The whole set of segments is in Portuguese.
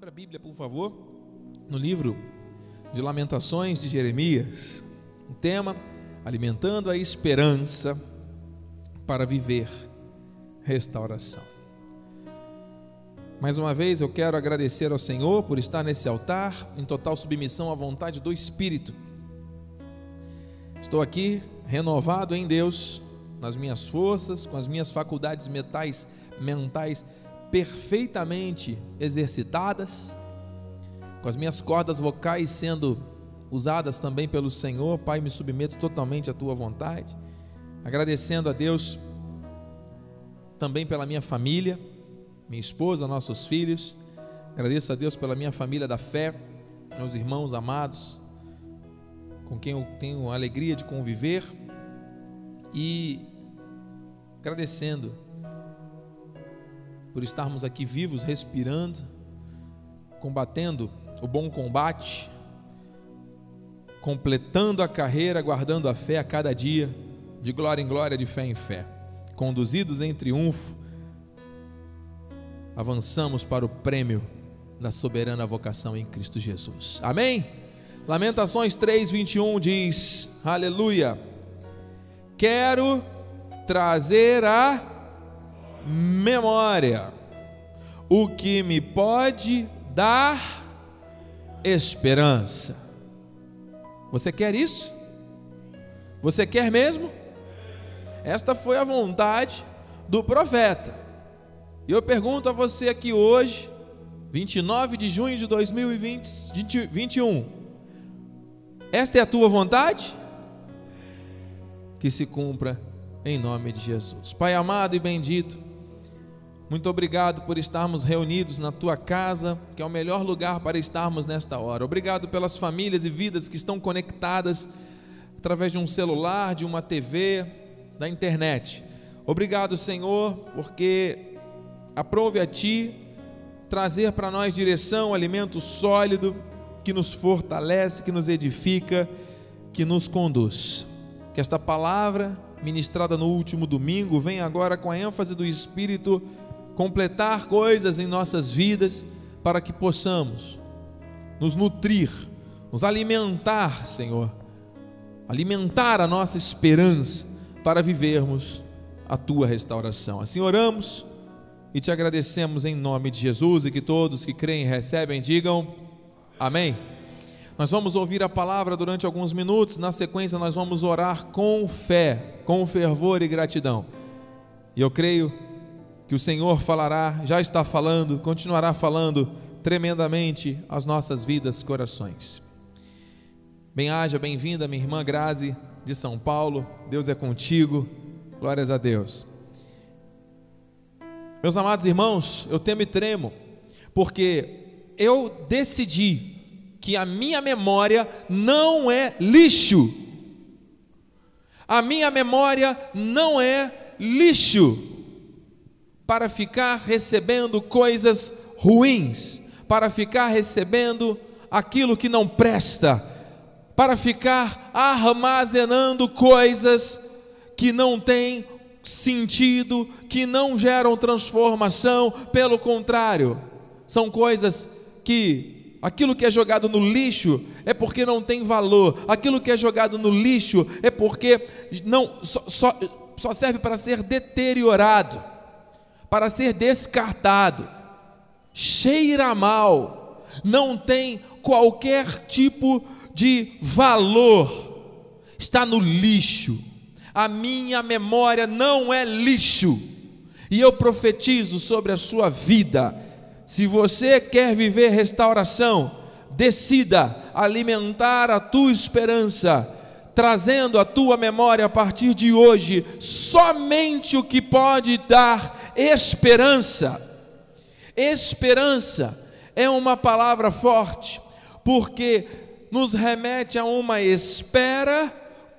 Abra a Bíblia, por favor, no livro de Lamentações de Jeremias. O tema: Alimentando a esperança para viver restauração. Mais uma vez eu quero agradecer ao Senhor por estar nesse altar em total submissão à vontade do Espírito. Estou aqui renovado em Deus, nas minhas forças, com as minhas faculdades metais, mentais perfeitamente exercitadas, com as minhas cordas vocais sendo usadas também pelo Senhor, Pai, me submeto totalmente à tua vontade, agradecendo a Deus também pela minha família, minha esposa, nossos filhos, agradeço a Deus pela minha família da fé, meus irmãos amados, com quem eu tenho a alegria de conviver e agradecendo por estarmos aqui vivos, respirando, combatendo o bom combate, completando a carreira, guardando a fé a cada dia, de glória em glória, de fé em fé, conduzidos em triunfo, avançamos para o prêmio da soberana vocação em Cristo Jesus. Amém? Lamentações 3:21 diz: Aleluia. Quero trazer a memória, o que me pode dar esperança. Você quer isso? Você quer mesmo? Esta foi a vontade do profeta. E eu pergunto a você aqui hoje, 29 de junho de 2021, esta é a tua vontade? Que se cumpra em nome de Jesus. Pai amado e bendito, muito obrigado por estarmos reunidos na tua casa, que é o melhor lugar para estarmos nesta hora. Obrigado pelas famílias e vidas que estão conectadas através de um celular, de uma TV, da internet. Obrigado, Senhor, porque aprove a Ti trazer para nós direção, alimento sólido, que nos fortalece, que nos edifica, que nos conduz. Que esta palavra ministrada no último domingo venha agora com a ênfase do Espírito completar coisas em nossas vidas para que possamos nos nutrir, nos alimentar, Senhor, alimentar a nossa esperança para vivermos a tua restauração. Assim oramos e te agradecemos em nome de Jesus e que todos que creem e recebem digam amém. Nós vamos ouvir a palavra durante alguns minutos, na sequência nós vamos orar com fé, com fervor e gratidão. E eu creio que o Senhor falará, já está falando, continuará falando tremendamente às nossas vidas, corações. Bem-haja, bem-vinda, minha irmã Grazi de São Paulo. Deus é contigo. Glórias a Deus. Meus amados irmãos, eu temo e tremo, porque eu decidi que a minha memória não é lixo. A minha memória não é lixo para ficar recebendo coisas ruins, para ficar recebendo aquilo que não presta, para ficar armazenando coisas que não têm sentido, que não geram transformação, pelo contrário, são coisas que aquilo que é jogado no lixo é porque não tem valor, aquilo que é jogado no lixo é porque não só, só, só serve para ser deteriorado para ser descartado, cheira mal, não tem qualquer tipo de valor, está no lixo. A minha memória não é lixo, e eu profetizo sobre a sua vida. Se você quer viver restauração, decida alimentar a tua esperança trazendo à tua memória a partir de hoje somente o que pode dar esperança. Esperança é uma palavra forte, porque nos remete a uma espera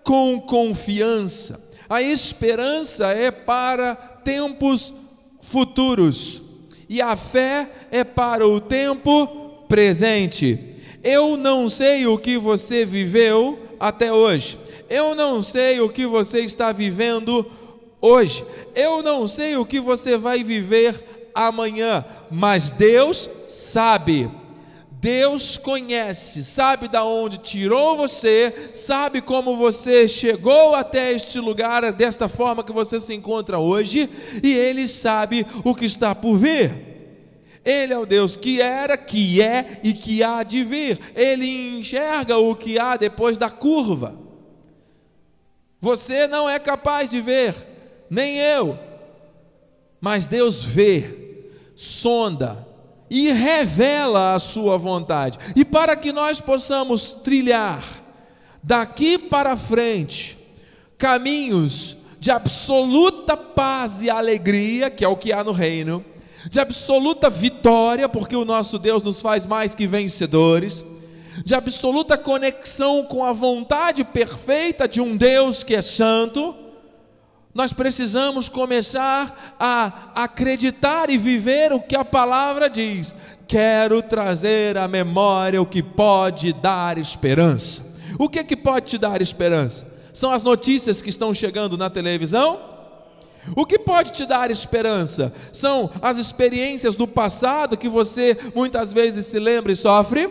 com confiança. A esperança é para tempos futuros e a fé é para o tempo presente. Eu não sei o que você viveu até hoje. Eu não sei o que você está vivendo hoje. Eu não sei o que você vai viver amanhã, mas Deus sabe. Deus conhece, sabe da onde tirou você, sabe como você chegou até este lugar desta forma que você se encontra hoje, e ele sabe o que está por vir. Ele é o Deus que era, que é e que há de vir. Ele enxerga o que há depois da curva. Você não é capaz de ver, nem eu. Mas Deus vê, sonda e revela a sua vontade. E para que nós possamos trilhar daqui para frente caminhos de absoluta paz e alegria, que é o que há no reino, de absoluta vitória, porque o nosso Deus nos faz mais que vencedores de absoluta conexão com a vontade perfeita de um Deus que é santo, nós precisamos começar a acreditar e viver o que a palavra diz. Quero trazer à memória o que pode dar esperança. O que é que pode te dar esperança? São as notícias que estão chegando na televisão? O que pode te dar esperança? São as experiências do passado que você muitas vezes se lembra e sofre?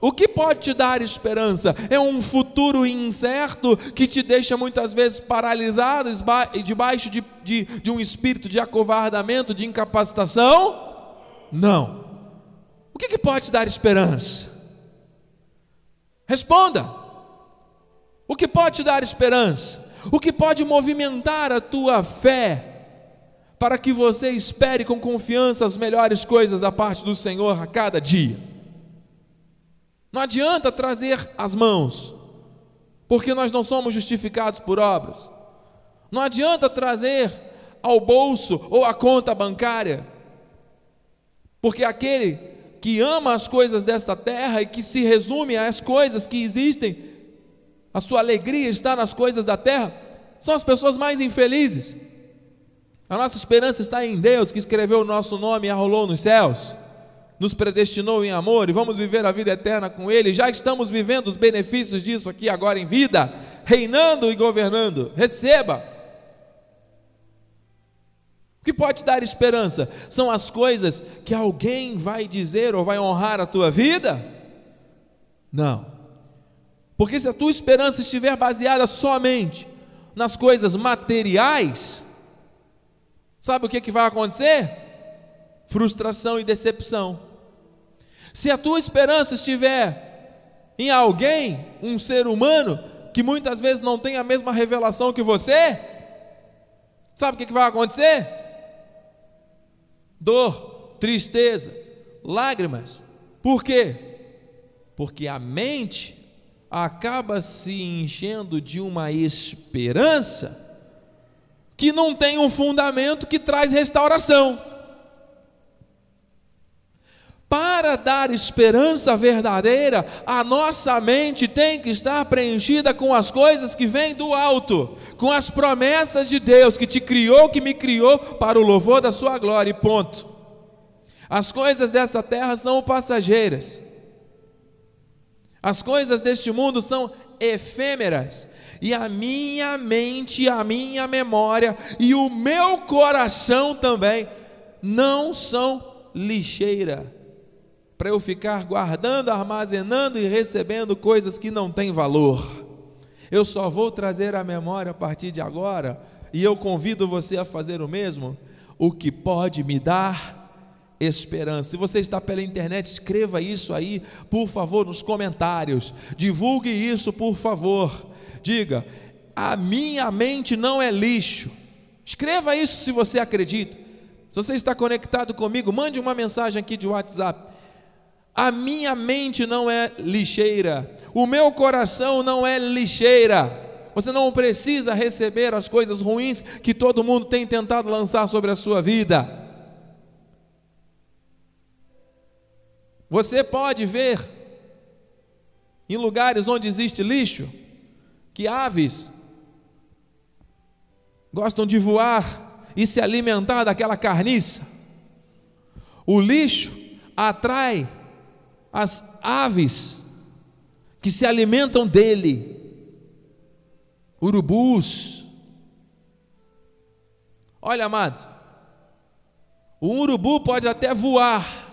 O que pode te dar esperança? É um futuro incerto que te deixa muitas vezes paralisado debaixo de, de, de um espírito de acovardamento, de incapacitação? Não. O que, que pode te dar esperança? Responda. O que pode te dar esperança? O que pode movimentar a tua fé para que você espere com confiança as melhores coisas da parte do Senhor a cada dia? Não adianta trazer as mãos, porque nós não somos justificados por obras. Não adianta trazer ao bolso ou à conta bancária, porque aquele que ama as coisas desta terra e que se resume às coisas que existem, a sua alegria está nas coisas da terra, são as pessoas mais infelizes. A nossa esperança está em Deus que escreveu o nosso nome e arrolou nos céus nos predestinou em amor e vamos viver a vida eterna com Ele. Já estamos vivendo os benefícios disso aqui agora em vida, reinando e governando. Receba. O que pode dar esperança? São as coisas que alguém vai dizer ou vai honrar a tua vida? Não. Porque se a tua esperança estiver baseada somente nas coisas materiais, sabe o que, que vai acontecer? Frustração e decepção. Se a tua esperança estiver em alguém, um ser humano, que muitas vezes não tem a mesma revelação que você, sabe o que vai acontecer? Dor, tristeza, lágrimas. Por quê? Porque a mente acaba se enchendo de uma esperança que não tem um fundamento que traz restauração. Para dar esperança verdadeira, a nossa mente tem que estar preenchida com as coisas que vêm do alto, com as promessas de Deus que te criou, que me criou para o louvor da sua glória, e ponto. As coisas dessa terra são passageiras, as coisas deste mundo são efêmeras, e a minha mente, a minha memória e o meu coração também não são lixeira para eu ficar guardando, armazenando e recebendo coisas que não têm valor. Eu só vou trazer à memória a partir de agora, e eu convido você a fazer o mesmo, o que pode me dar esperança. Se você está pela internet, escreva isso aí, por favor, nos comentários. Divulgue isso, por favor. Diga: a minha mente não é lixo. Escreva isso se você acredita. Se você está conectado comigo, mande uma mensagem aqui de WhatsApp. A minha mente não é lixeira, o meu coração não é lixeira. Você não precisa receber as coisas ruins que todo mundo tem tentado lançar sobre a sua vida. Você pode ver em lugares onde existe lixo que aves gostam de voar e se alimentar daquela carniça. O lixo atrai as aves que se alimentam dele, urubus. Olha, amado, O urubu pode até voar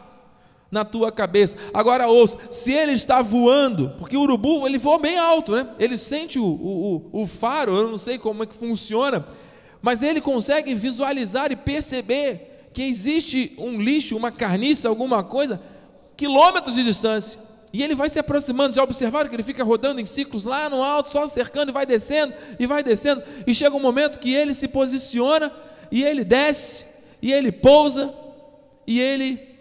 na tua cabeça. Agora ouça, se ele está voando, porque o urubu ele voa bem alto, né? Ele sente o, o, o faro, eu não sei como é que funciona, mas ele consegue visualizar e perceber que existe um lixo, uma carniça, alguma coisa, quilômetros de distância. E ele vai se aproximando, já observaram que ele fica rodando em ciclos lá no alto, só cercando e vai descendo e vai descendo. E chega um momento que ele se posiciona e ele desce e ele pousa e ele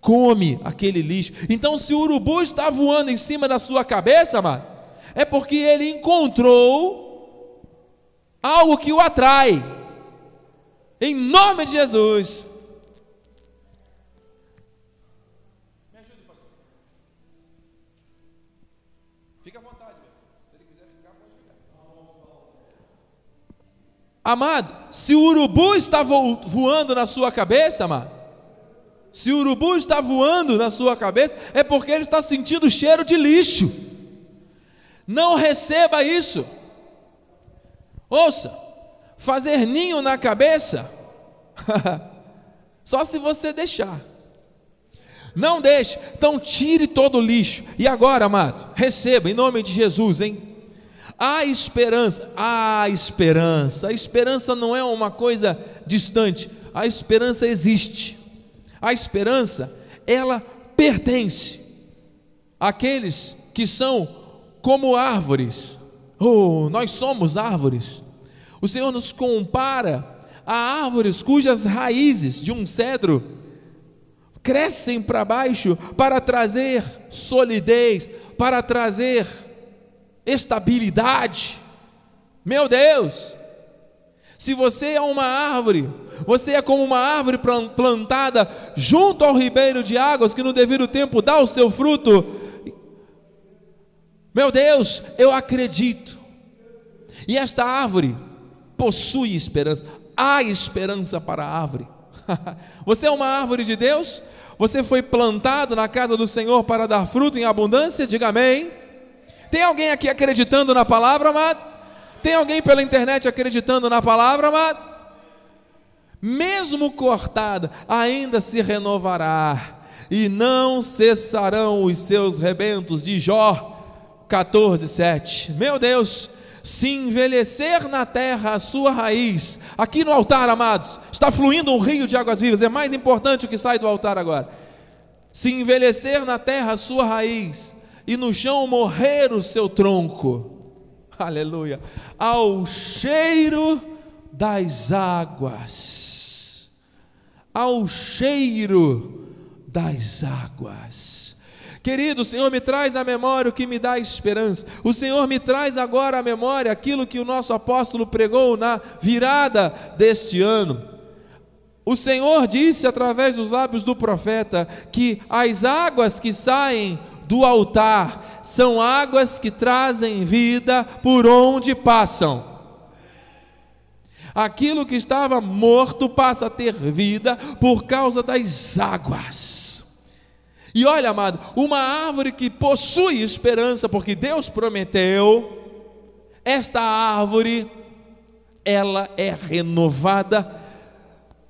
come aquele lixo. Então, se o urubu está voando em cima da sua cabeça, amado, é porque ele encontrou algo que o atrai. Em nome de Jesus. Amado, se o urubu está voando na sua cabeça, amado, se o urubu está voando na sua cabeça, é porque ele está sentindo cheiro de lixo. Não receba isso. Ouça, fazer ninho na cabeça, só se você deixar. Não deixe, então tire todo o lixo. E agora, amado, receba em nome de Jesus, hein? Há esperança, há esperança. A esperança não é uma coisa distante, a esperança existe. A esperança, ela pertence àqueles que são como árvores. Oh, nós somos árvores. O Senhor nos compara a árvores cujas raízes de um cedro crescem para baixo para trazer solidez, para trazer estabilidade. Meu Deus! Se você é uma árvore, você é como uma árvore plantada junto ao ribeiro de águas que no devido tempo dá o seu fruto. Meu Deus, eu acredito. E esta árvore possui esperança. Há esperança para a árvore. Você é uma árvore de Deus? Você foi plantado na casa do Senhor para dar fruto em abundância? Diga amém. Tem alguém aqui acreditando na palavra, amado? Tem alguém pela internet acreditando na palavra, amado? Mesmo cortada, ainda se renovará, e não cessarão os seus rebentos, de Jó 14, 7. Meu Deus, se envelhecer na terra a sua raiz, aqui no altar, amados, está fluindo um rio de águas vivas, é mais importante o que sai do altar agora. Se envelhecer na terra a sua raiz, e no chão morrer o seu tronco, aleluia, ao cheiro das águas, ao cheiro das águas. Querido, o Senhor me traz à memória o que me dá esperança. O Senhor me traz agora à memória aquilo que o nosso apóstolo pregou na virada deste ano. O Senhor disse através dos lábios do profeta que as águas que saem do altar são águas que trazem vida por onde passam. Aquilo que estava morto passa a ter vida por causa das águas. E olha, amado, uma árvore que possui esperança, porque Deus prometeu, esta árvore, ela é renovada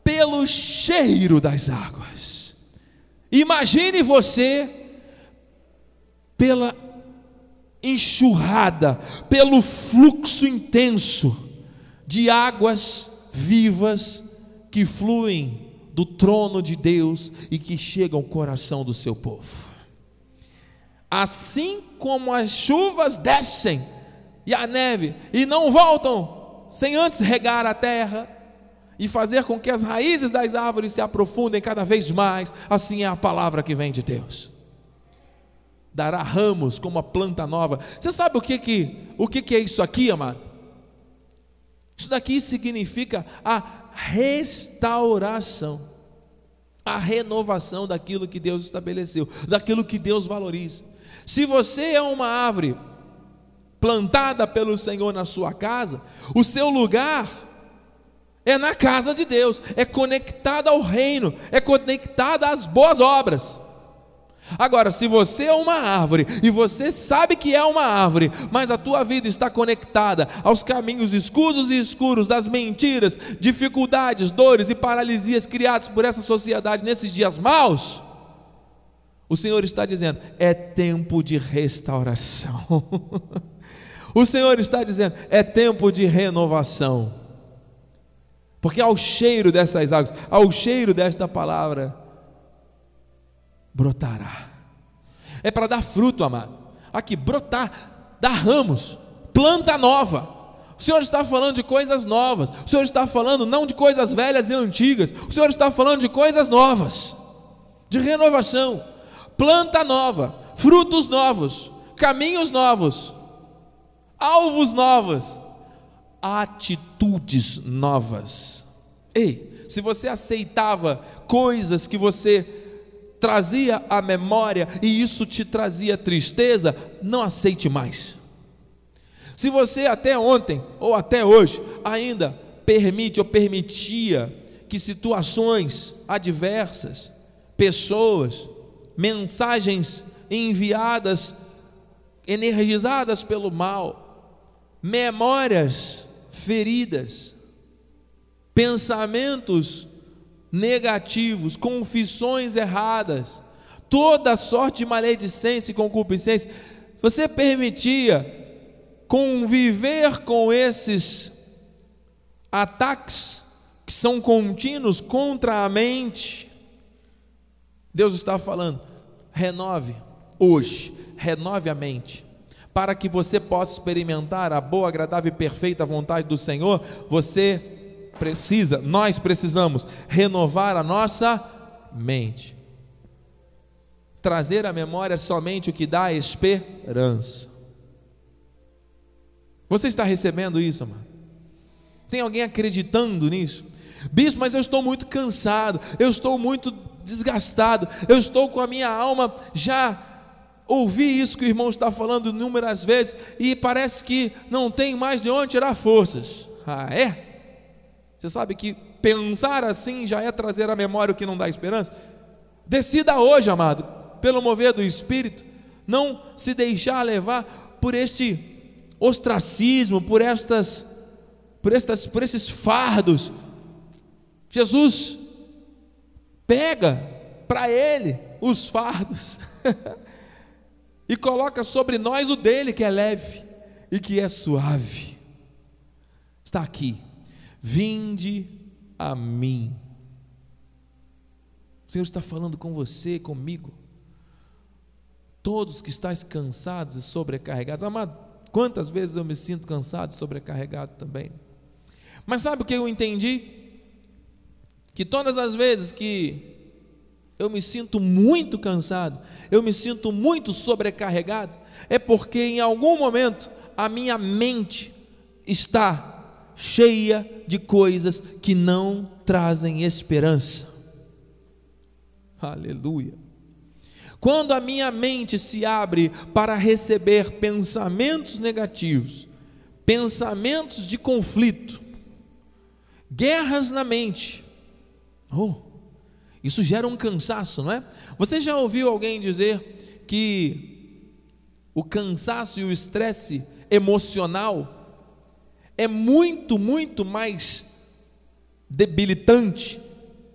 pelo cheiro das águas. Imagine você pela enxurrada, pelo fluxo intenso de águas vivas que fluem do trono de Deus e que chegam ao coração do seu povo. Assim como as chuvas descem e a neve e não voltam sem antes regar a terra e fazer com que as raízes das árvores se aprofundem cada vez mais, assim é a palavra que vem de Deus dará ramos como a planta nova. Você sabe o que que, o que, que é isso aqui, amado? Isso daqui significa a restauração, a renovação daquilo que Deus estabeleceu, daquilo que Deus valoriza. Se você é uma árvore plantada pelo Senhor na sua casa, o seu lugar é na casa de Deus, é conectada ao reino, é conectada às boas obras. Agora, se você é uma árvore e você sabe que é uma árvore, mas a tua vida está conectada aos caminhos escusos e escuros das mentiras, dificuldades, dores e paralisias criados por essa sociedade nesses dias maus, o Senhor está dizendo: é tempo de restauração. o Senhor está dizendo: é tempo de renovação. Porque ao cheiro dessas águas, ao cheiro desta palavra, brotará. É para dar fruto, amado. Aqui, brotar, dar ramos, planta nova. O Senhor está falando de coisas novas. O Senhor está falando não de coisas velhas e antigas. O Senhor está falando de coisas novas, de renovação, planta nova, frutos novos, caminhos novos, alvos novos, atitudes novas. Ei, se você aceitava coisas que você trazia a memória e isso te trazia tristeza, não aceite mais. Se você até ontem ou até hoje ainda permite ou permitia que situações adversas, pessoas, mensagens enviadas, energizadas pelo mal, memórias feridas, pensamentos negativos, confissões erradas, toda sorte de maledicência e concupiscência, você permitia conviver com esses ataques que são contínuos contra a mente. Deus está falando, renove hoje, renove a mente, para que você possa experimentar a boa, agradável e perfeita vontade do Senhor, você precisa, nós precisamos renovar a nossa mente. Trazer à memória somente o que dá esperança. Você está recebendo isso, amado? Tem alguém acreditando nisso? Bispo, mas eu estou muito cansado, eu estou muito desgastado, eu estou com a minha alma já ouvi isso que o irmão está falando inúmeras vezes e parece que não tem mais de onde tirar forças. Ah, é? Você sabe que pensar assim já é trazer à memória o que não dá esperança? Decida hoje, amado, pelo mover do Espírito, não se deixar levar por este ostracismo, por estas, por estas, por esses fardos. Jesus pega para ele os fardos e coloca sobre nós o dele que é leve e que é suave. Está aqui Vinde a mim. O Senhor está falando com você, comigo. Todos que estáis cansados e sobrecarregados. Amado, quantas vezes eu me sinto cansado e sobrecarregado também. Mas sabe o que eu entendi? Que todas as vezes que eu me sinto muito cansado, eu me sinto muito sobrecarregado, é porque em algum momento a minha mente está cheia de coisas que não trazem esperança. Aleluia. Quando a minha mente se abre para receber pensamentos negativos, pensamentos de conflito, guerras na mente, oh, isso gera um cansaço, não é? Você já ouviu alguém dizer que o cansaço e o estresse emocional é muito, muito mais debilitante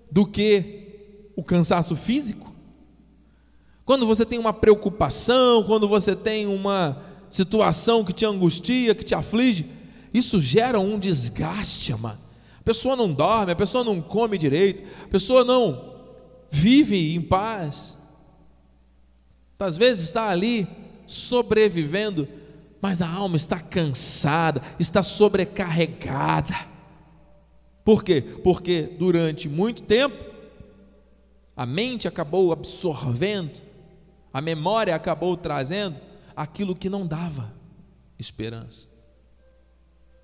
do que o cansaço físico. Quando você tem uma preocupação, quando você tem uma situação que te angustia, que te aflige, isso gera um desgaste, mano. A pessoa não dorme, a pessoa não come direito, a pessoa não vive em paz. Às vezes está ali sobrevivendo mas a alma está cansada, está sobrecarregada. Por quê? Porque durante muito tempo a mente acabou absorvendo, a memória acabou trazendo aquilo que não dava esperança.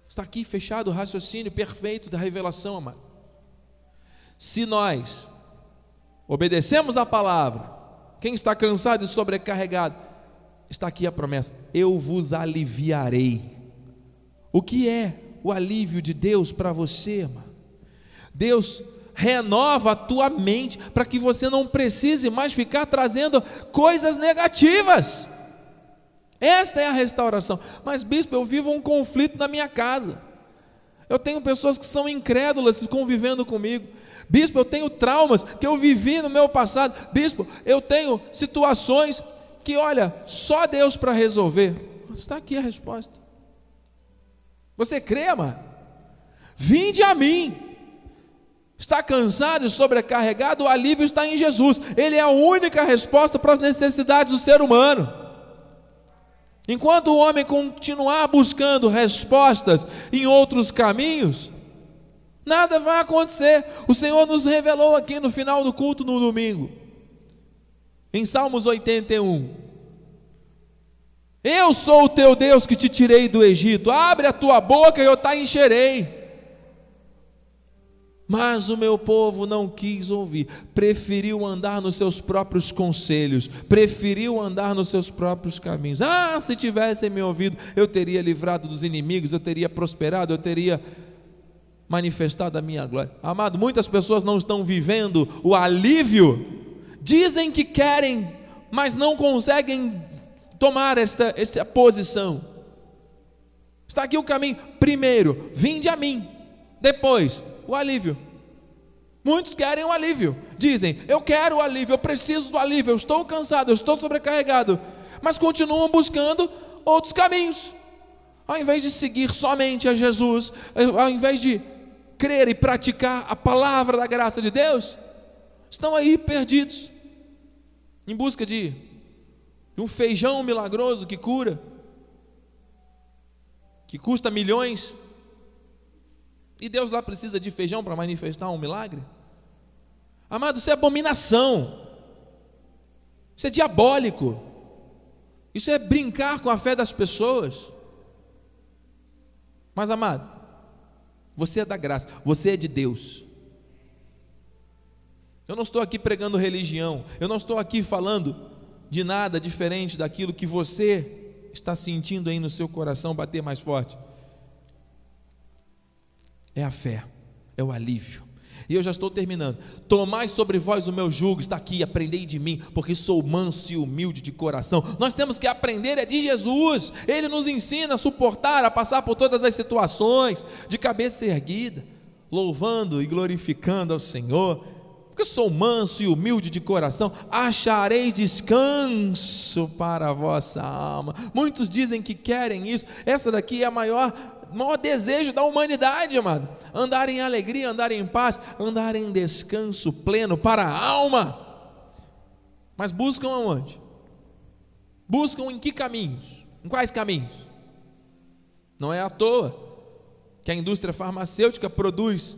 Está aqui fechado o raciocínio perfeito da revelação, amado. Se nós obedecemos a palavra, quem está cansado e sobrecarregado, está aqui a promessa: eu vos aliviarei. O que é o alívio de Deus para você, irmão? Deus renova a tua mente para que você não precise mais ficar trazendo coisas negativas. Esta é a restauração. Mas, bispo, eu vivo um conflito na minha casa. Eu tenho pessoas que são incrédulas convivendo comigo. Bispo, eu tenho traumas que eu vivi no meu passado. Bispo, eu tenho situações que, olha, só Deus para resolver. Está aqui a resposta. Você crê, amado? Vinde a mim. Está cansado e sobrecarregado? O alívio está em Jesus. Ele é a única resposta para as necessidades do ser humano. Enquanto o homem continuar buscando respostas em outros caminhos, nada vai acontecer. O Senhor nos revelou aqui no final do culto no domingo, em Salmos 81. Eu sou o teu Deus que te tirei do Egito, abre a tua boca e eu te encherei. Mas o meu povo não quis ouvir, preferiu andar nos seus próprios conselhos, preferiu andar nos seus próprios caminhos. Ah, se tivessem me ouvido, eu teria livrado dos inimigos, eu teria prosperado, eu teria manifestado a minha glória. Amado, muitas pessoas não estão vivendo o alívio, dizem que querem, mas não conseguem tomar esta, esta posição. Está aqui o caminho. Primeiro, vinde a mim. Depois, o alívio. Muitos querem o alívio. Dizem: Eu quero o alívio, eu preciso do alívio, eu estou cansado, eu estou sobrecarregado. Mas continuam buscando outros caminhos. Ao invés de seguir somente a Jesus, ao invés de crer e praticar a palavra da graça de Deus, estão aí perdidos, em busca de, um feijão milagroso que cura, que custa milhões, e Deus lá precisa de feijão para manifestar um milagre? Amado, isso é abominação. Isso é diabólico. Isso é brincar com a fé das pessoas. Mas, amado, você é da graça, você é de Deus. Eu não estou aqui pregando religião, eu não estou aqui falando de nada diferente daquilo que você está sentindo aí no seu coração bater mais forte é a fé, é o alívio. E eu já estou terminando. Tomai sobre vós o meu jugo, está aqui, aprendei de mim, porque sou manso e humilde de coração. Nós temos que aprender é de Jesus. Ele nos ensina a suportar, a passar por todas as situações, de cabeça erguida, louvando e glorificando ao Senhor. Porque sou manso e humilde de coração, achareis descanso para a vossa alma. Muitos dizem que querem isso. Essa daqui é a maior maior desejo da humanidade, amado. Andar em alegria, andar em paz, andar em descanso pleno para a alma. Mas buscam aonde? Buscam em que caminhos? Em quais caminhos? Não é à toa que a indústria farmacêutica produz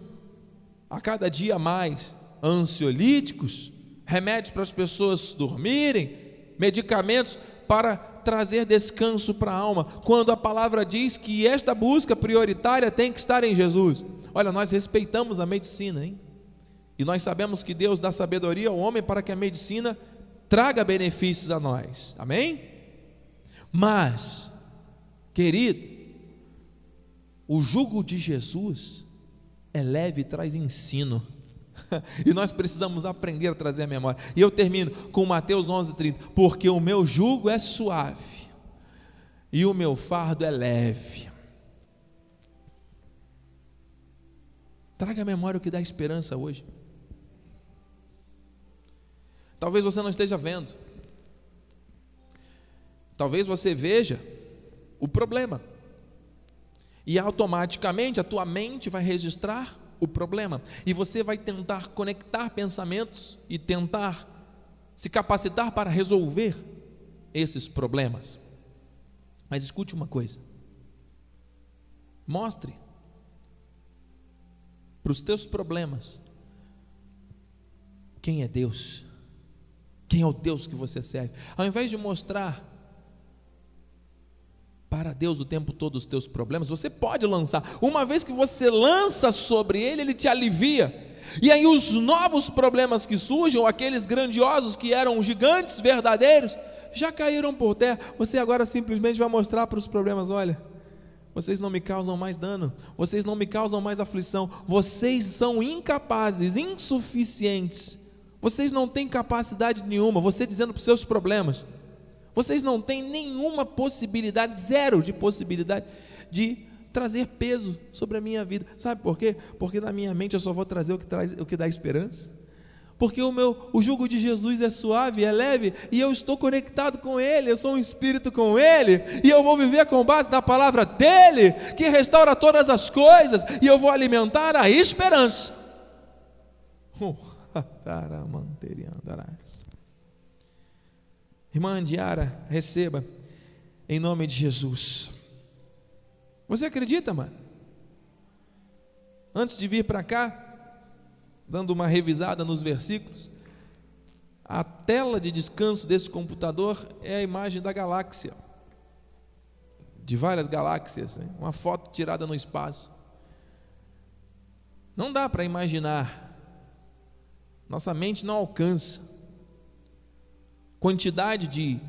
a cada dia mais ansiolíticos, remédios para as pessoas dormirem, medicamentos para trazer descanso para a alma, quando a palavra diz que esta busca prioritária tem que estar em Jesus. Olha, nós respeitamos a medicina, hein? E nós sabemos que Deus dá sabedoria ao homem para que a medicina traga benefícios a nós. Amém? Mas, querido, o jugo de Jesus é leve e traz ensino. e nós precisamos aprender a trazer a memória. E eu termino com Mateus 11:30, porque o meu jugo é suave e o meu fardo é leve. Traga a memória o que dá esperança hoje. Talvez você não esteja vendo. Talvez você veja o problema. E automaticamente a tua mente vai registrar o problema. E você vai tentar conectar pensamentos e tentar se capacitar para resolver esses problemas. Mas escute uma coisa. Mostre para os teus problemas quem é Deus. Quem é o Deus que você serve. Ao invés de mostrar para Deus o tempo todo os teus problemas, você pode lançar. Uma vez que você lança sobre ele, ele te alivia. E aí os novos problemas que surgem, ou aqueles grandiosos que eram gigantes verdadeiros, já caíram por terra. Você agora simplesmente vai mostrar para os problemas, olha, vocês não me causam mais dano, vocês não me causam mais aflição, vocês são incapazes, insuficientes, vocês não têm capacidade nenhuma, você dizendo para os seus problemas, vocês não têm nenhuma possibilidade, zero de possibilidade de trazer peso sobre a minha vida. Sabe por quê? Porque na minha mente eu só vou trazer o que, traz, o que dá esperança porque o meu o jugo de Jesus é suave, é leve, e eu estou conectado com ele, eu sou um espírito com ele, e eu vou viver com base na palavra dele, que restaura todas as coisas, e eu vou alimentar a esperança. Uh, Irmã Diara, receba em nome de Jesus. Você acredita, mano? Antes de vir para cá, dando uma revisada nos versículos, a tela de descanso desse computador é a imagem da galáxia, de várias galáxias, uma foto tirada no espaço. Não dá para imaginar, nossa mente não alcança quantidade de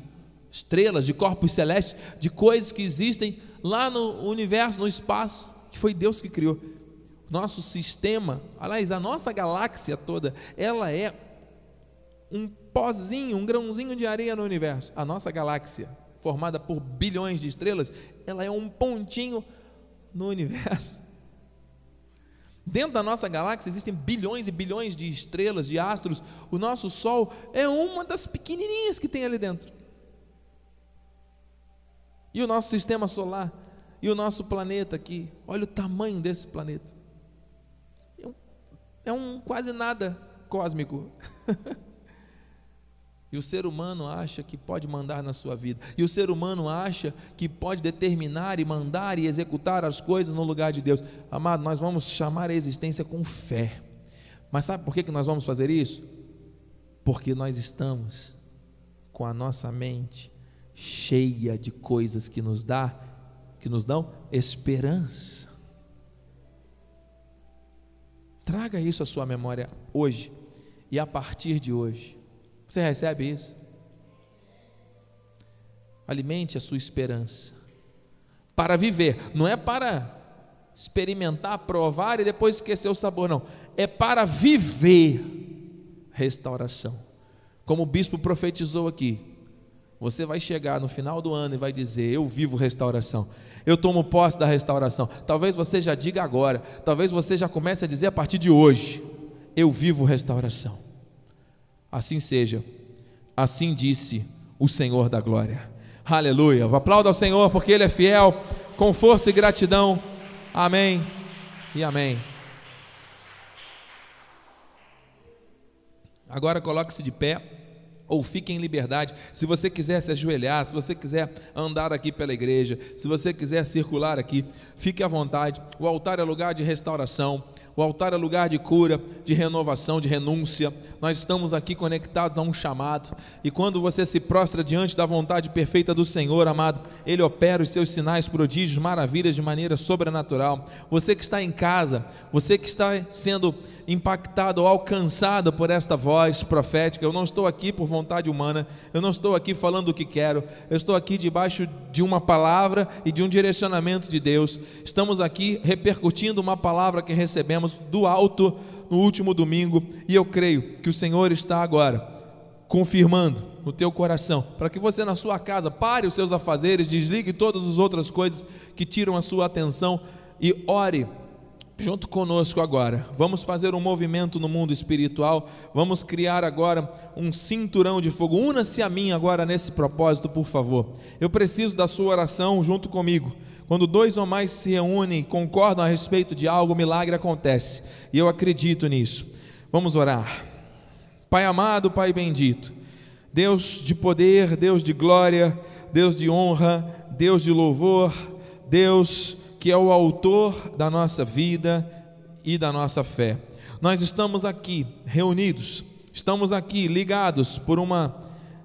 estrelas, de corpos celestes, de coisas que existem lá no universo, no espaço, que foi Deus que criou nosso sistema, aliás, a nossa galáxia toda, ela é um pozinho, um grãozinho de areia no universo. A nossa galáxia, formada por bilhões de estrelas, ela é um pontinho no universo. Dentro da nossa galáxia existem bilhões e bilhões de estrelas, de astros. O nosso Sol é uma das pequenininhas que tem ali dentro. E o nosso sistema solar, e o nosso planeta aqui, olha o tamanho desse planeta é um quase nada cósmico. e o ser humano acha que pode mandar na sua vida. E o ser humano acha que pode determinar e mandar e executar as coisas no lugar de Deus. Amado, nós vamos chamar a existência com fé. Mas sabe por que nós vamos fazer isso? Porque nós estamos com a nossa mente cheia de coisas que nos dá, que nos dão esperança. Traga isso à sua memória hoje e a partir de hoje. Você recebe isso? Alimente a sua esperança para viver, não é para experimentar, provar e depois esquecer o sabor, não. É para viver restauração. Como o bispo profetizou aqui, você vai chegar no final do ano e vai dizer: Eu vivo restauração, eu tomo posse da restauração. Talvez você já diga agora, talvez você já comece a dizer a partir de hoje: Eu vivo restauração. Assim seja, assim disse o Senhor da glória. Aleluia. Aplauda ao Senhor porque Ele é fiel, com força e gratidão. Amém e amém. Agora coloque-se de pé ou fique em liberdade. Se você quiser se ajoelhar, se você quiser andar aqui pela igreja, se você quiser circular aqui, fique à vontade. O altar é lugar de restauração. O altar é lugar de cura, de renovação, de renúncia. Nós estamos aqui conectados a um chamado. E quando você se prostra diante da vontade perfeita do Senhor, amado, Ele opera os seus sinais, prodígios, maravilhas de maneira sobrenatural. Você que está em casa, você que está sendo impactado ou alcançado por esta voz profética. Eu não estou aqui por vontade humana, eu não estou aqui falando o que quero, eu estou aqui debaixo de uma palavra e de um direcionamento de Deus. Estamos aqui repercutindo uma palavra que recebemos do alto no último domingo e eu creio que o Senhor está agora confirmando no teu coração, para que você na sua casa pare os seus afazeres, desligue todas as outras coisas que tiram a sua atenção e ore junto conosco agora. Vamos fazer um movimento no mundo espiritual. Vamos criar agora um cinturão de fogo. Una-se a mim agora nesse propósito, por favor. Eu preciso da sua oração junto comigo. Quando dois ou mais se reúnem, concordam a respeito de algo, milagre acontece. E eu acredito nisso. Vamos orar. Pai amado, Pai bendito. Deus de poder, Deus de glória, Deus de honra, Deus de louvor, Deus que é o autor da nossa vida e da nossa fé. Nós estamos aqui reunidos, estamos aqui ligados por uma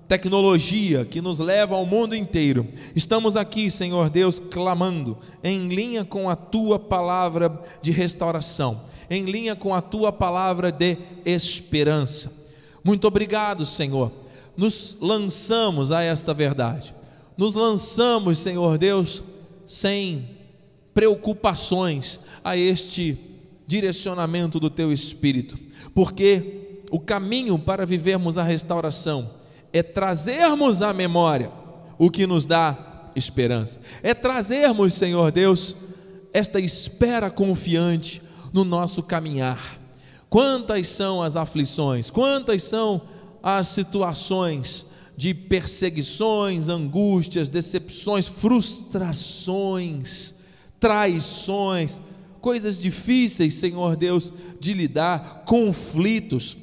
tecnologia que nos leva ao mundo inteiro. Estamos aqui, Senhor Deus, clamando em linha com a tua palavra de restauração, em linha com a tua palavra de esperança. Muito obrigado, Senhor. Nos lançamos a esta verdade. Nos lançamos, Senhor Deus, sem preocupações a este direcionamento do teu espírito, porque o caminho para vivermos a restauração é trazermos à memória o que nos dá esperança, é trazermos, Senhor Deus, esta espera confiante no nosso caminhar. Quantas são as aflições, quantas são as situações de perseguições, angústias, decepções, frustrações, traições, coisas difíceis, Senhor Deus, de lidar, conflitos,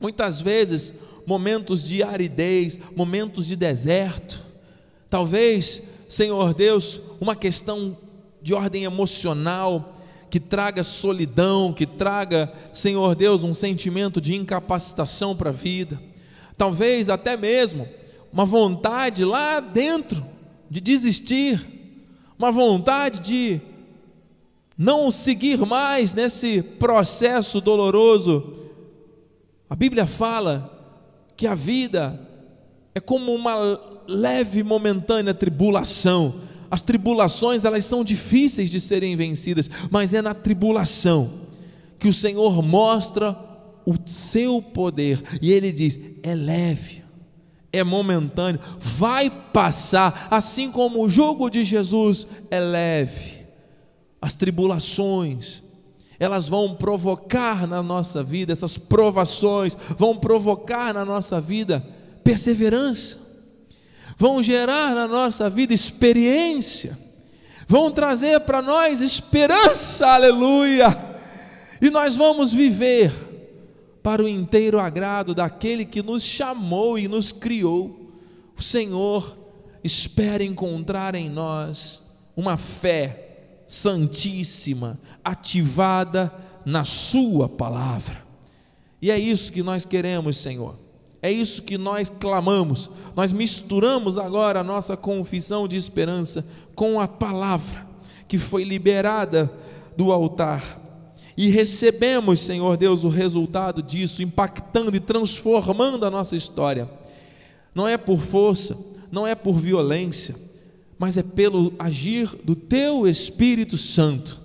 muitas vezes momentos de aridez, momentos de deserto, talvez, Senhor Deus, uma questão de ordem emocional, que traga solidão, que traga, Senhor Deus, um sentimento de incapacitação para a vida, talvez até mesmo uma vontade lá dentro de desistir, uma vontade de não seguir mais nesse processo doloroso. A Bíblia fala que a vida é como uma leve momentânea tribulação. As tribulações, elas são difíceis de serem vencidas, mas é na tribulação que o Senhor mostra o seu poder. E ele diz: é leve, é momentâneo, vai passar, assim como o jugo de Jesus é leve as tribulações, elas vão provocar na nossa vida, essas provações vão provocar na nossa vida perseverança, vão gerar na nossa vida experiência, vão trazer para nós esperança, aleluia, e nós vamos viver para o inteiro agrado daquele que nos chamou e nos criou. O Senhor espera encontrar em nós uma fé santíssima, ativada na Sua palavra. E é isso que nós queremos, Senhor. É isso que nós clamamos. Nós misturamos agora a nossa confissão de esperança com a palavra que foi liberada do altar. E recebemos, Senhor Deus, o resultado disso, impactando e transformando a nossa história. Não é por força, não é por violência, mas é pelo agir do teu Espírito Santo.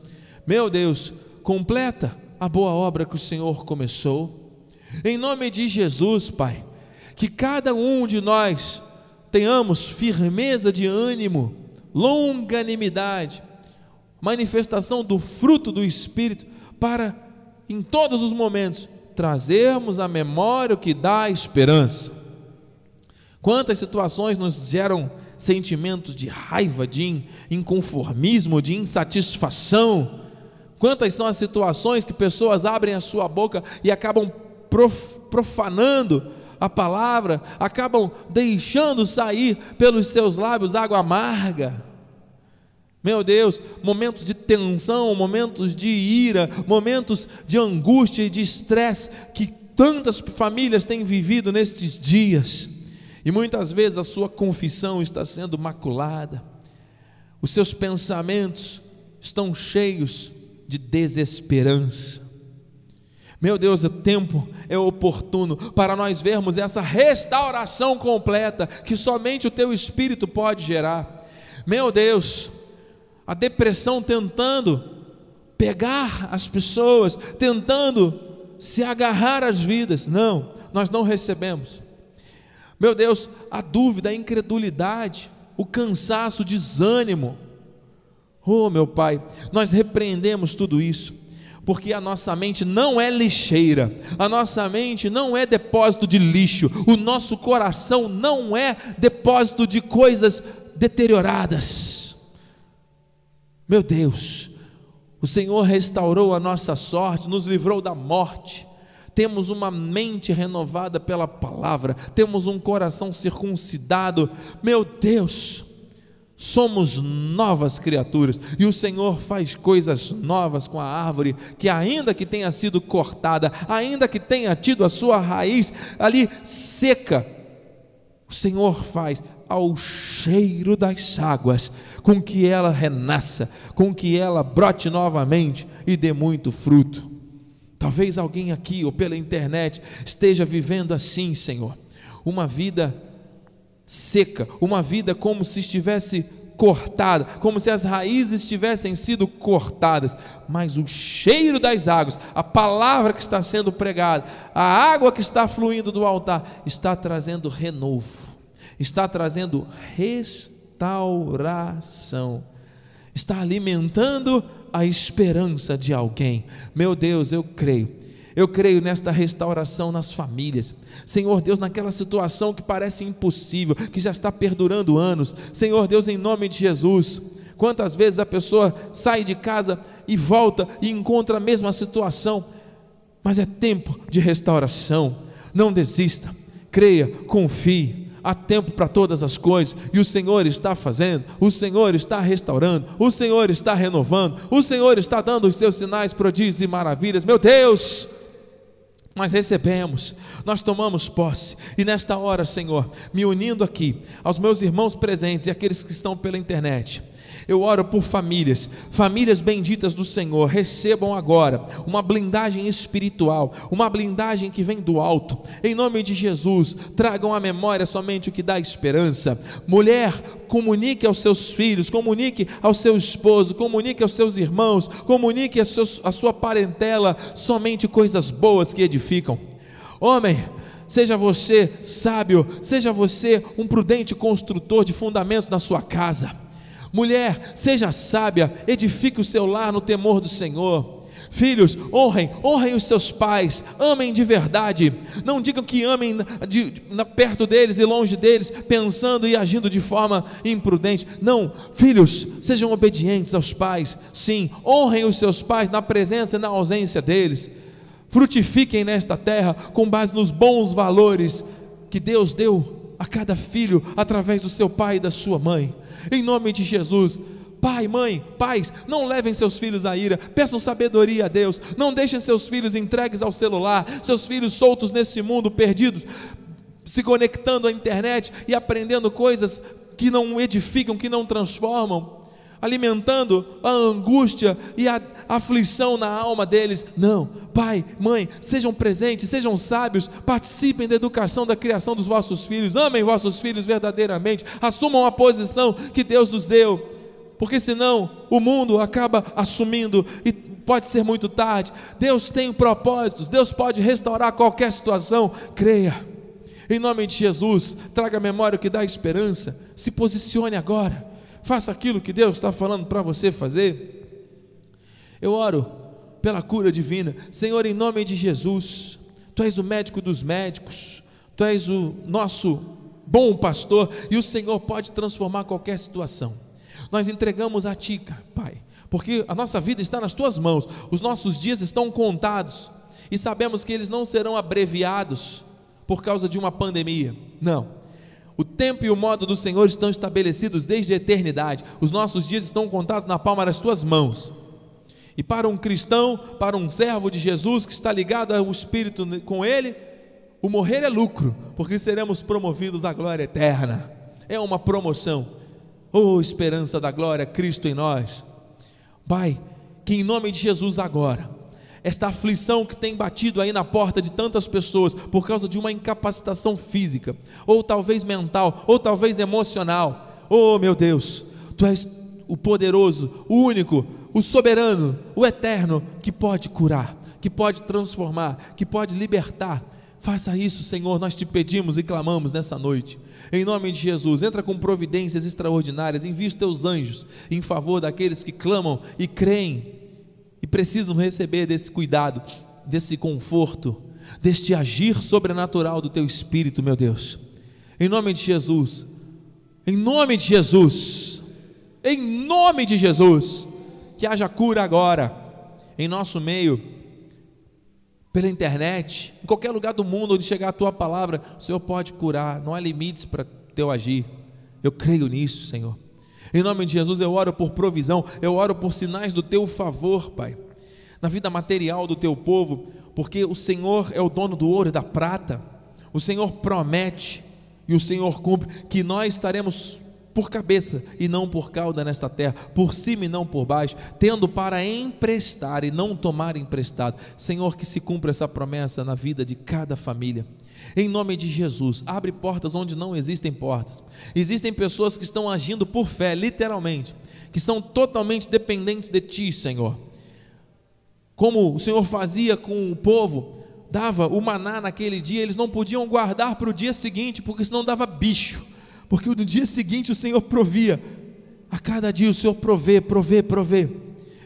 Meu Deus, completa a boa obra que o Senhor começou. Em nome de Jesus, Pai, que cada um de nós tenhamos firmeza de ânimo, longanimidade, manifestação do fruto do Espírito, para em todos os momentos trazermos a memória o que dá esperança. Quantas situações nos geram sentimentos de raiva, de inconformismo, de insatisfação. Quantas são as situações que pessoas abrem a sua boca e acabam profanando a palavra, acabam deixando sair pelos seus lábios água amarga. Meu Deus, momentos de tensão, momentos de ira, momentos de angústia e de estresse que tantas famílias têm vivido nestes dias. E muitas vezes a sua confissão está sendo maculada, os seus pensamentos estão cheios de desesperança. Meu Deus, o tempo é oportuno para nós vermos essa restauração completa que somente o Teu Espírito pode gerar. Meu Deus, a depressão tentando pegar as pessoas, tentando se agarrar às vidas. Não, nós não recebemos. Meu Deus, a dúvida, a incredulidade, o cansaço, o desânimo. Oh, meu Pai, nós repreendemos tudo isso, porque a nossa mente não é lixeira, a nossa mente não é depósito de lixo, o nosso coração não é depósito de coisas deterioradas. Meu Deus, o Senhor restaurou a nossa sorte, nos livrou da morte, temos uma mente renovada pela palavra, temos um coração circuncidado. Meu Deus, somos novas criaturas e o Senhor faz coisas novas com a árvore que, ainda que tenha sido cortada, ainda que tenha tido a sua raiz ali seca, o Senhor faz ao cheiro das águas, com que ela renasça, com que ela brote novamente e dê muito fruto. Talvez alguém aqui ou pela internet esteja vivendo assim, Senhor, uma vida seca, uma vida como se estivesse cortada, como se as raízes tivessem sido cortadas, mas o cheiro das águas, a palavra que está sendo pregada, a água que está fluindo do altar, está trazendo renovo, está trazendo restauração, está alimentando a esperança de alguém. Meu Deus, eu creio eu creio nesta restauração nas famílias. Senhor Deus, naquela situação que parece impossível, que já está perdurando anos. Senhor Deus, em nome de Jesus. Quantas vezes a pessoa sai de casa e volta e encontra a mesma situação, mas é tempo de restauração. Não desista, creia, confie há tempo para todas as coisas, e o Senhor está fazendo, o Senhor está restaurando, o Senhor está renovando, o Senhor está dando os seus sinais, prodígios e maravilhas. Meu Deus, nós recebemos, nós tomamos posse, e nesta hora, Senhor, me unindo aqui aos meus irmãos presentes e aqueles que estão pela internet, eu oro por famílias, famílias benditas do Senhor, recebam agora uma blindagem espiritual, uma blindagem que vem do alto, em nome de Jesus, tragam à memória somente o que dá esperança. Mulher, comunique aos seus filhos, comunique ao seu esposo, comunique aos seus irmãos, comunique a, sua parentela somente coisas boas que edificam. Homem, seja você sábio, seja você um prudente construtor de fundamentos na sua casa. Mulher, seja sábia, edifique o seu lar no temor do Senhor. Filhos, honrem, honrem os seus pais, amem de verdade. Não digam que amem de, de, perto deles e longe deles, pensando e agindo de forma imprudente. Não, filhos, sejam obedientes aos pais. Sim, honrem os seus pais na presença e na ausência deles. Frutifiquem nesta terra com base nos bons valores que Deus deu a cada filho através do seu pai e da sua mãe em nome de Jesus. Pai, mãe, pais, não levem seus filhos à ira, peçam sabedoria a Deus, não deixem seus filhos entregues ao celular, seus filhos soltos nesse mundo, perdidos, se conectando à internet e aprendendo coisas que não edificam, que não transformam, alimentando a angústia e a aflição na alma deles. Não, pai, mãe, sejam presentes, sejam sábios, participem da educação, da criação dos vossos filhos, amem vossos filhos verdadeiramente, assumam a posição que Deus nos deu, porque senão o mundo acaba assumindo e pode ser muito tarde. Deus tem propósitos, Deus pode restaurar qualquer situação, creia. Em nome de Jesus, traga a memória que dá esperança. Se posicione agora. Faça aquilo que Deus está falando para você fazer. Eu oro pela cura divina. Senhor, em nome de Jesus, Tu és o médico dos médicos, Tu és o nosso bom pastor e o Senhor pode transformar qualquer situação. Nós entregamos a Ti, Pai, porque a nossa vida está nas Tuas mãos, os nossos dias estão contados e sabemos que eles não serão abreviados por causa de uma pandemia. Não. O tempo e o modo do Senhor estão estabelecidos desde a eternidade. Os nossos dias estão contados na palma das tuas mãos. E para um cristão, para um servo de Jesus que está ligado ao Espírito com ele, o morrer é lucro, porque seremos promovidos à glória eterna. É uma promoção. Oh, esperança da glória, Cristo em nós. Pai, que em nome de Jesus agora, esta aflição que tem batido aí na porta de tantas pessoas por causa de uma incapacitação física, ou talvez mental, ou talvez emocional. Oh, meu Deus, tu és o poderoso, o único, o soberano, o eterno, que pode curar, que pode transformar, que pode libertar. Faça isso, Senhor, nós te pedimos e clamamos nessa noite. Em nome de Jesus, entra com providências extraordinárias, envia os teus anjos em favor daqueles que clamam e creem e precisam receber desse cuidado, desse conforto, deste agir sobrenatural do teu espírito, meu Deus. Em nome de Jesus. Em nome de Jesus. Em nome de Jesus que haja cura agora, em nosso meio, pela internet, em qualquer lugar do mundo onde chegar a tua palavra, o Senhor pode curar, não há limites para teu agir. Eu creio nisso, Senhor. Em nome de Jesus, eu oro por provisão, eu oro por sinais do teu favor, Pai, na vida material do teu povo, porque o Senhor é o dono do ouro e da prata, o Senhor promete e o Senhor cumpre que nós estaremos por cabeça e não por cauda nesta terra, por cima e não por baixo, tendo para emprestar e não tomar emprestado. Senhor, que se cumpra essa promessa na vida de cada família. Em nome de Jesus, abre portas onde não existem portas. Existem pessoas que estão agindo por fé, literalmente, que são totalmente dependentes de Ti, Senhor. Como o Senhor fazia com o povo, dava o maná naquele dia, eles não podiam guardar para o dia seguinte, porque senão dava bicho. Porque no dia seguinte o Senhor provia. A cada dia o Senhor provê, provê, provê.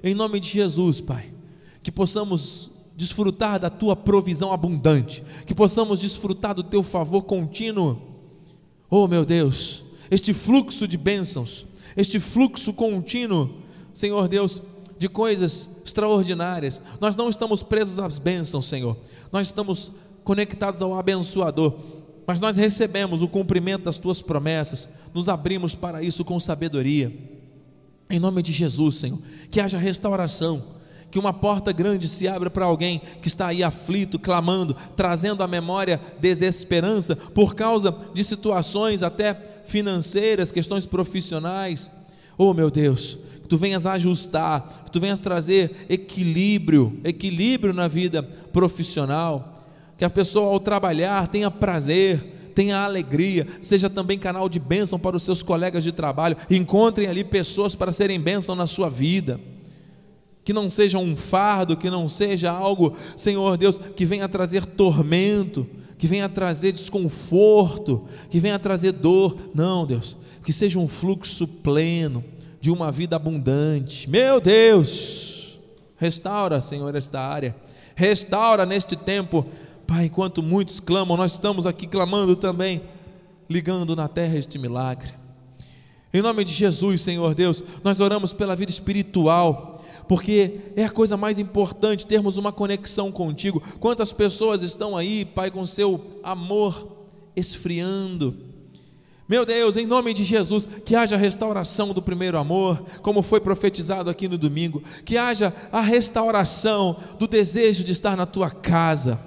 Em nome de Jesus, Pai, que possamos desfrutar da tua provisão abundante, que possamos desfrutar do teu favor contínuo. Oh, meu Deus, este fluxo de bênçãos, este fluxo contínuo, Senhor Deus, de coisas extraordinárias. Nós não estamos presos às bênçãos, Senhor. Nós estamos conectados ao abençoador. Mas nós recebemos o cumprimento das tuas promessas, nos abrimos para isso com sabedoria. Em nome de Jesus, Senhor, que haja restauração, que uma porta grande se abra para alguém que está aí aflito, clamando, trazendo à memória desesperança por causa de situações até financeiras, questões profissionais. Oh, meu Deus, que tu venhas ajustar, que tu venhas trazer equilíbrio, equilíbrio na vida profissional, que a pessoa ao trabalhar tenha prazer, tenha alegria, seja também canal de bênção para os seus colegas de trabalho, encontrem ali pessoas para serem bênção na sua vida. Que não seja um fardo, que não seja algo, Senhor Deus, que venha trazer tormento, que venha trazer desconforto, que venha trazer dor. Não, Deus, que seja um fluxo pleno, de uma vida abundante. Meu Deus, restaura, Senhor, esta área, restaura neste tempo, Pai. Enquanto muitos clamam, nós estamos aqui clamando também, ligando na terra este milagre. Em nome de Jesus, Senhor Deus, nós oramos pela vida espiritual, porque é a coisa mais importante termos uma conexão contigo. Quantas pessoas estão aí, Pai, com seu amor esfriando, meu Deus, em nome de Jesus, que haja restauração do primeiro amor, como foi profetizado aqui no domingo, que haja a restauração do desejo de estar na tua casa.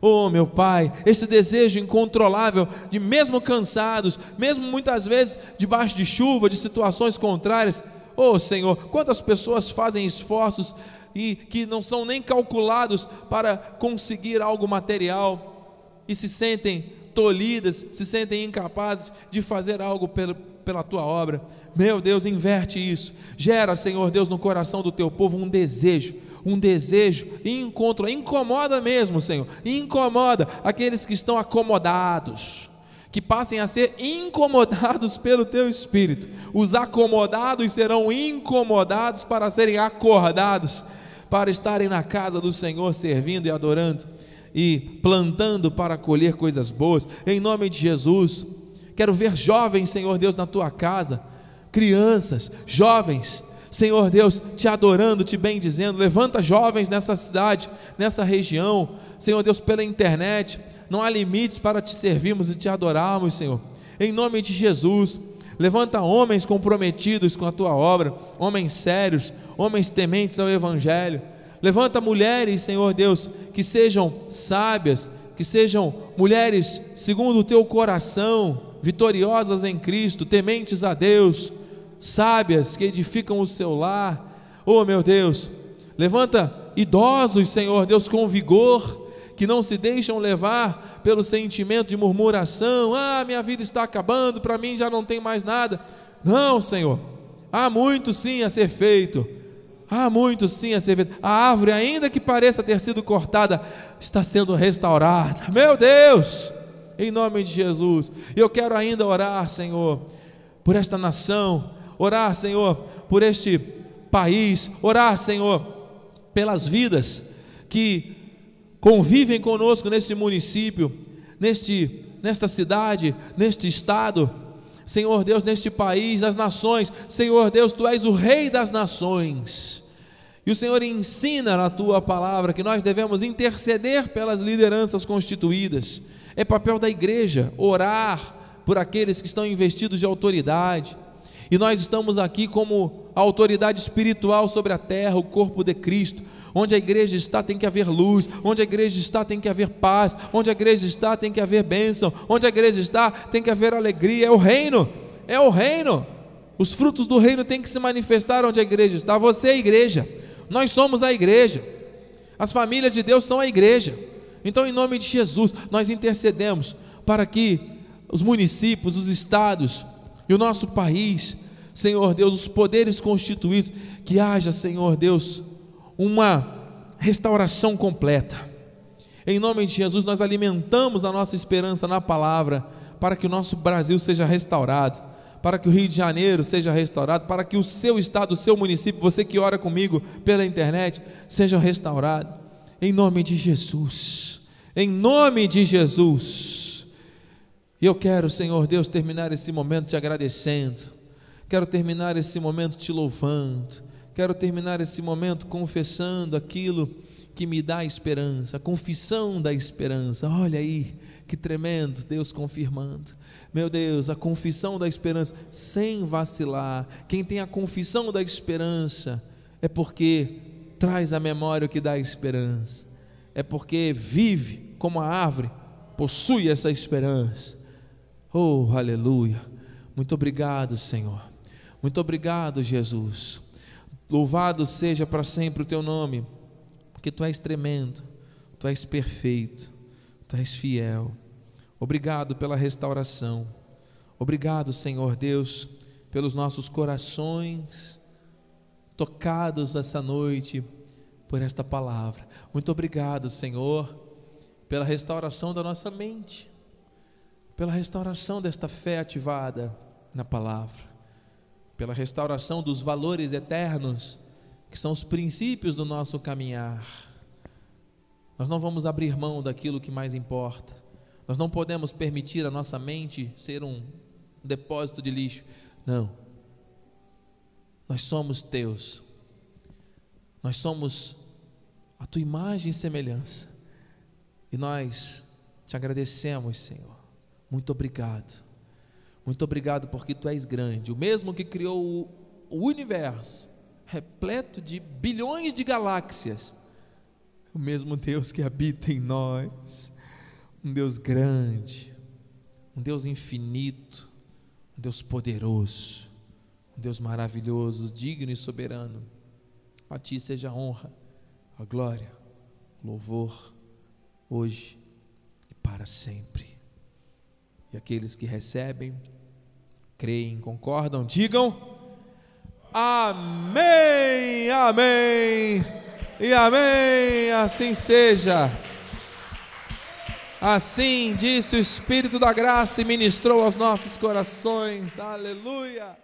Oh, meu Pai, esse desejo incontrolável de mesmo cansados, mesmo muitas vezes debaixo de chuva, de situações contrárias. Oh, Senhor, quantas pessoas fazem esforços e que não são nem calculados para conseguir algo material e se sentem tolhidas, se sentem incapazes de fazer algo pela, pela tua obra. Meu Deus, inverte isso. Gera, Senhor Deus, no coração do teu povo um desejo, um desejo, encontro, incomoda mesmo, Senhor, incomoda aqueles que estão acomodados. Que passem a ser incomodados pelo teu espírito. Os acomodados serão incomodados para serem acordados, para estarem na casa do Senhor servindo e adorando e plantando para colher coisas boas, em nome de Jesus. Quero ver jovens, Senhor Deus, na tua casa, crianças, jovens, Senhor Deus, te adorando, te bendizendo. Levanta jovens nessa cidade, nessa região, Senhor Deus, pela internet. Não há limites para te servirmos e te adorarmos, Senhor. Em nome de Jesus, levanta homens comprometidos com a tua obra, homens sérios, homens tementes ao Evangelho Levanta mulheres, Senhor Deus, que sejam sábias, que sejam mulheres segundo o teu coração, vitoriosas em Cristo, tementes a Deus, sábias que edificam o seu lar. Oh, meu Deus, levanta idosos, Senhor Deus, com vigor, que não se deixam levar pelo sentimento de murmuração: ah, minha vida está acabando, para mim já não tem mais nada. Não, Senhor, há muito sim a ser feito Há muito sim a ser A árvore, ainda que pareça ter sido cortada, está sendo restaurada. Meu Deus, em nome de Jesus. Eu quero ainda orar, Senhor, por esta nação, orar, Senhor, por este país, orar, Senhor, pelas vidas que convivem conosco neste município, neste, nesta cidade, neste estado. Senhor Deus, neste país, as nações, Senhor Deus, tu és o Rei das nações. E o Senhor ensina na tua palavra que nós devemos interceder pelas lideranças constituídas. É papel da igreja orar por aqueles que estão investidos de autoridade. E nós estamos aqui como autoridade espiritual sobre a terra, o corpo de Cristo. Onde a igreja está, tem que haver luz. Onde a igreja está, tem que haver paz. Onde a igreja está, tem que haver bênção. Onde a igreja está, tem que haver alegria. É o reino. É o reino. Os frutos do reino têm que se manifestar onde a igreja está. Você é a igreja. Nós somos a igreja. As famílias de Deus são a igreja. Então, em nome de Jesus, nós intercedemos para que os municípios, os estados e o nosso país, Senhor Deus, os poderes constituídos, que haja, Senhor Deus, uma restauração completa. Em nome de Jesus, nós alimentamos a nossa esperança na palavra, para que o nosso Brasil seja restaurado, para que o Rio de Janeiro seja restaurado, para que o seu estado, o seu município, você que ora comigo pela internet, seja restaurado. Em nome de Jesus. Em nome de Jesus. E eu quero, Senhor Deus, terminar esse momento te agradecendo. Quero terminar esse momento te louvando Quero terminar esse momento confessando aquilo que me dá esperança, a confissão da esperança. Olha aí, que tremendo, Deus confirmando. Meu Deus, a confissão da esperança, sem vacilar. Quem tem a confissão da esperança é porque traz a memória o que dá esperança, é porque vive como a árvore, possui essa esperança. Oh, aleluia. Muito obrigado, Senhor. Muito obrigado, Jesus. Louvado seja para sempre o teu nome, porque tu és tremendo, tu és perfeito, tu és fiel. Obrigado pela restauração. Obrigado, Senhor Deus, pelos nossos corações tocados essa noite por esta palavra. Muito obrigado, Senhor, pela restauração da nossa mente, pela restauração desta fé ativada na palavra pela restauração dos valores eternos, que são os princípios do nosso caminhar. Nós não vamos abrir mão daquilo que mais importa. Nós não podemos permitir a nossa mente ser um depósito de lixo. Não. Nós somos teus. Nós somos a tua imagem e semelhança. E nós te agradecemos, Senhor. Muito obrigado muito obrigado porque tu és grande. O mesmo que criou o universo, repleto de bilhões de galáxias. O mesmo Deus que habita em nós. Um Deus grande, um Deus infinito, um Deus poderoso, um Deus maravilhoso, digno e soberano. A ti seja a honra, a glória, o louvor, hoje e para sempre. E aqueles que recebem, creem, concordam, digam amém, amém e amém, assim seja. Assim disse o Espírito da Graça e ministrou aos nossos corações, aleluia.